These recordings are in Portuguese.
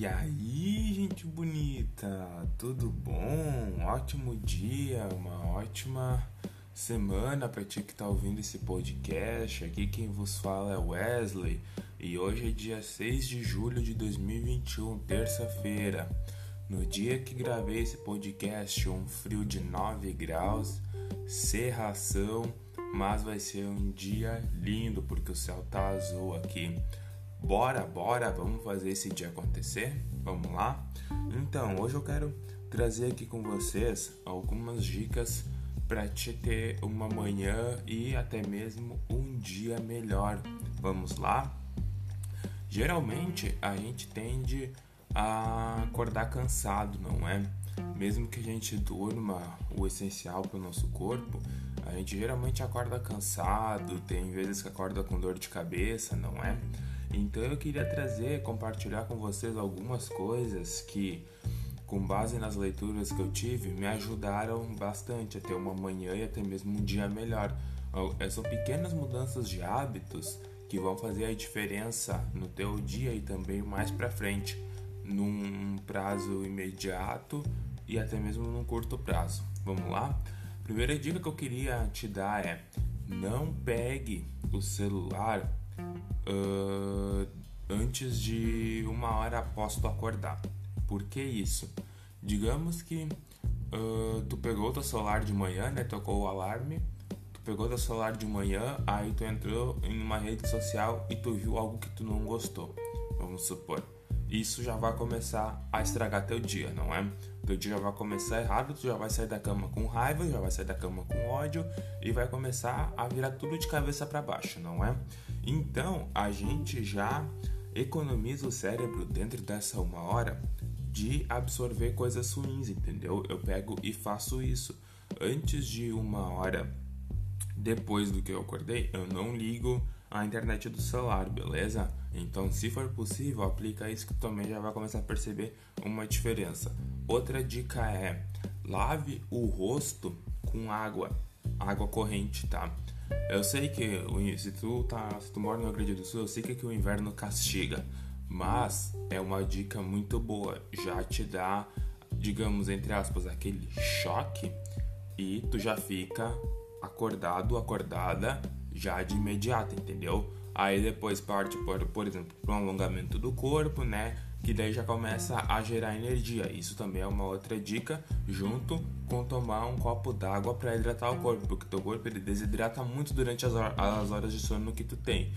E aí, gente bonita, tudo bom? Ótimo dia, uma ótima semana para ti que tá ouvindo esse podcast. Aqui quem vos fala é Wesley e hoje é dia 6 de julho de 2021, terça-feira. No dia que gravei esse podcast, um frio de 9 graus, serração, mas vai ser um dia lindo porque o céu tá azul aqui. Bora, bora, vamos fazer esse dia acontecer? Vamos lá? Então, hoje eu quero trazer aqui com vocês algumas dicas para te ter uma manhã e até mesmo um dia melhor. Vamos lá? Geralmente a gente tende a acordar cansado, não é? Mesmo que a gente durma o essencial para o nosso corpo, a gente geralmente acorda cansado, tem vezes que acorda com dor de cabeça, não é? Então eu queria trazer, compartilhar com vocês algumas coisas que, com base nas leituras que eu tive, me ajudaram bastante a ter uma manhã e até mesmo um dia melhor. São pequenas mudanças de hábitos que vão fazer a diferença no teu dia e também mais para frente, num prazo imediato e até mesmo num curto prazo. Vamos lá? Primeira dica que eu queria te dar é: não pegue o celular uh, antes de uma hora após tu acordar. Por que isso? Digamos que uh, tu pegou teu celular de manhã, né? Tocou o alarme. Tu pegou teu celular de manhã, aí tu entrou em uma rede social e tu viu algo que tu não gostou. Vamos supor isso já vai começar a estragar teu dia, não é? Teu dia já vai começar errado, tu já vai sair da cama com raiva, já vai sair da cama com ódio e vai começar a virar tudo de cabeça para baixo, não é? Então a gente já economiza o cérebro dentro dessa uma hora de absorver coisas ruins, entendeu? Eu pego e faço isso antes de uma hora depois do que eu acordei, eu não ligo a internet do celular, beleza? Então, se for possível, aplica isso que também já vai começar a perceber uma diferença. Outra dica é: lave o rosto com água, água corrente, tá? Eu sei que se tu tá, se tu mora no Rio Grande do Sul, eu sei que o inverno castiga, mas é uma dica muito boa, já te dá, digamos entre aspas, aquele choque e tu já fica acordado, acordada já de imediato, entendeu? Aí depois parte, por, por exemplo, para um alongamento do corpo, né? Que daí já começa a gerar energia. Isso também é uma outra dica, junto com tomar um copo d'água para hidratar o corpo, porque teu corpo ele desidrata muito durante as, as horas de sono que tu tem.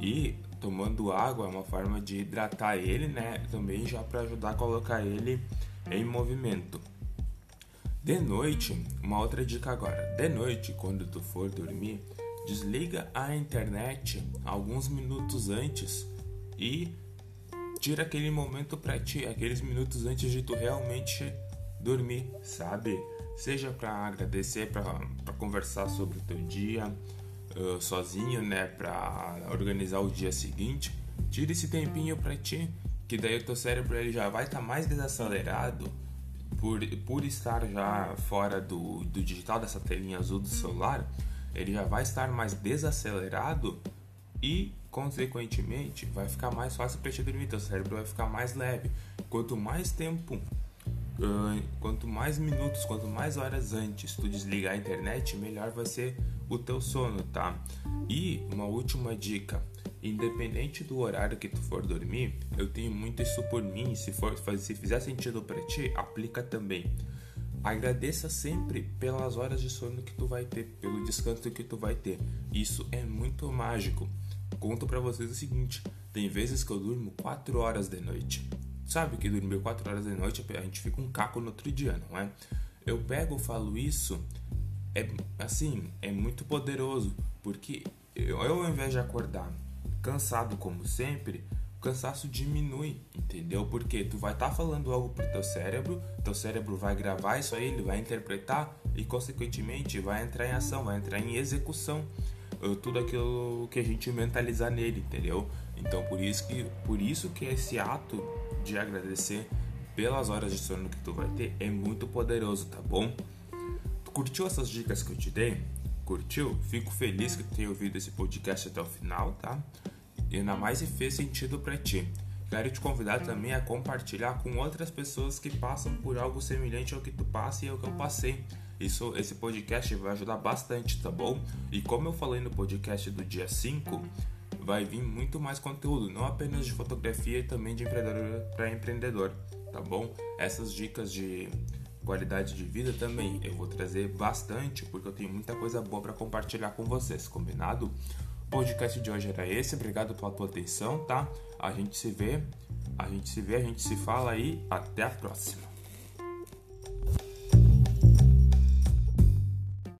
E tomando água é uma forma de hidratar ele, né? Também já para ajudar a colocar ele em movimento. De noite, uma outra dica agora. De noite, quando tu for dormir, desliga a internet alguns minutos antes e tira aquele momento para ti, aqueles minutos antes de tu realmente dormir, sabe? Seja para agradecer, para conversar sobre o teu dia uh, sozinho, né? Para organizar o dia seguinte. Tira esse tempinho para ti, que daí o teu cérebro ele já vai estar tá mais desacelerado por, por estar já fora do, do digital, dessa telinha azul do celular ele já vai estar mais desacelerado e, consequentemente, vai ficar mais fácil para te dormir. Teu cérebro vai ficar mais leve. Quanto mais tempo, quanto mais minutos, quanto mais horas antes tu desligar a internet, melhor vai ser o teu sono, tá? E uma última dica. Independente do horário que tu for dormir, eu tenho muito isso por mim. Se for, se fizer sentido para ti, aplica também. Agradeça sempre pelas horas de sono que tu vai ter, pelo descanso que tu vai ter. Isso é muito mágico. Conto para vocês o seguinte: tem vezes que eu durmo 4 horas de noite. Sabe que dormir 4 horas de noite a gente fica um caco no outro dia, não é? Eu pego, falo isso, é assim, é muito poderoso, porque eu, eu ao invés de acordar cansado como sempre, cansaço diminui, entendeu? Porque tu vai estar tá falando algo pro teu cérebro, teu cérebro vai gravar isso aí, ele vai interpretar e consequentemente vai entrar em ação, vai entrar em execução tudo aquilo que a gente mentalizar nele, entendeu? Então por isso que por isso que esse ato de agradecer pelas horas de sono que tu vai ter é muito poderoso, tá bom? Tu curtiu essas dicas que eu te dei? Curtiu? Fico feliz que tu tenha ouvido esse podcast até o final, tá? e ainda mais se fez sentido para ti. Quero te convidar também a compartilhar com outras pessoas que passam por algo semelhante ao que tu passa e ao que eu passei. Isso, esse podcast vai ajudar bastante, tá bom? E como eu falei no podcast do dia 5, vai vir muito mais conteúdo, não apenas de fotografia e também de empreendedor para empreendedor, tá bom? Essas dicas de qualidade de vida também eu vou trazer bastante porque eu tenho muita coisa boa para compartilhar com vocês, combinado? O podcast de hoje era esse, obrigado pela tua atenção, tá? A gente se vê, a gente se vê, a gente se fala aí, até a próxima.